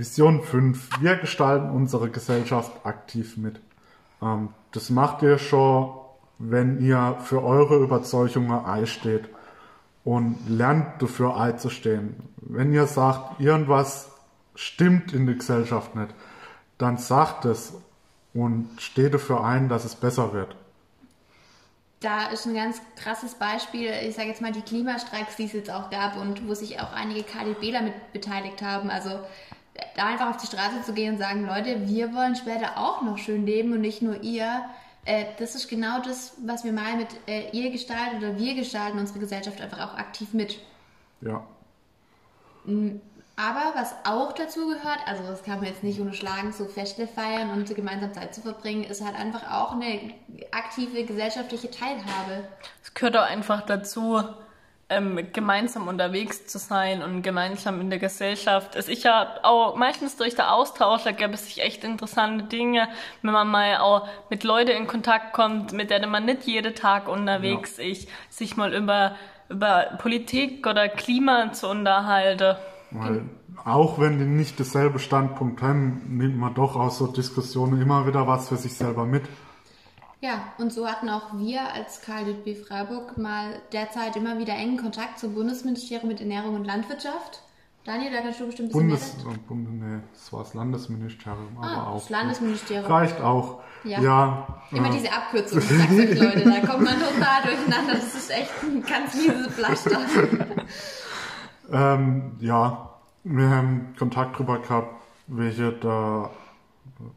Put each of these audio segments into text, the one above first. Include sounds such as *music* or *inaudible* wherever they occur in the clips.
Vision 5. Wir gestalten unsere Gesellschaft aktiv mit. Ähm, das macht ihr schon, wenn ihr für eure Überzeugungen einsteht und lernt dafür einzustehen. Wenn ihr sagt, irgendwas stimmt in der Gesellschaft nicht, dann sagt es und steht dafür ein, dass es besser wird. Da ist ein ganz krasses Beispiel, ich sage jetzt mal die Klimastreiks, die es jetzt auch gab und wo sich auch einige KDBler mit beteiligt haben. Also da einfach auf die Straße zu gehen und sagen, Leute, wir wollen später auch noch schön leben und nicht nur ihr. Äh, das ist genau das, was wir mal mit äh, ihr gestalten oder wir gestalten unsere Gesellschaft einfach auch aktiv mit. Ja. Aber was auch dazu gehört, also das kann man jetzt nicht unterschlagen, so Feste feiern und gemeinsam Zeit zu verbringen, ist halt einfach auch eine aktive gesellschaftliche Teilhabe. Es gehört auch einfach dazu, ähm, gemeinsam unterwegs zu sein und gemeinsam in der Gesellschaft. Es ist ja auch meistens durch den Austausch, es sich echt interessante Dinge, wenn man mal auch mit Leuten in Kontakt kommt, mit denen man nicht jeden Tag unterwegs ja. ist, sich mal über, über Politik oder Klima zu unterhalten. Weil auch wenn die nicht dasselbe Standpunkt haben, nimmt man doch aus so Diskussionen immer wieder was für sich selber mit. Ja, und so hatten auch wir als KLB Freiburg mal derzeit immer wieder engen Kontakt zum Bundesministerium mit Ernährung und Landwirtschaft. Daniel, da kannst du bestimmt ein bisschen Bundes, Bund, nee, das war das Landesministerium, ah, aber auch. Das Landesministerium. Reicht auch. Ja. ja immer äh, diese Abkürzung, sag's *laughs* euch Leute, da kommt man total durcheinander. Das ist echt ein ganz mieses Pflaster. *laughs* ähm, ja, wir haben Kontakt drüber gehabt, welche da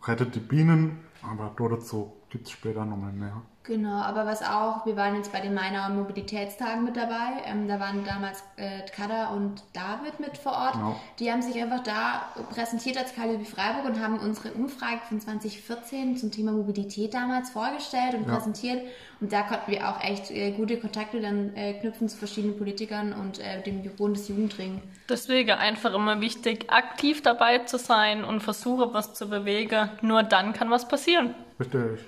rettet die Bienen, aber dazu gibt es später nochmal mehr. Genau, aber was auch, wir waren jetzt bei den Mainauer Mobilitätstagen mit dabei. Ähm, da waren damals äh, Kada und David mit vor Ort. Genau. Die haben sich einfach da präsentiert als KLB Freiburg und haben unsere Umfrage von 2014 zum Thema Mobilität damals vorgestellt und ja. präsentiert. Und da konnten wir auch echt äh, gute Kontakte dann äh, knüpfen zu verschiedenen Politikern und äh, dem Bundesjugendring. Deswegen einfach immer wichtig, aktiv dabei zu sein und versuchen, was zu bewegen. Nur dann kann was passieren. Richtig.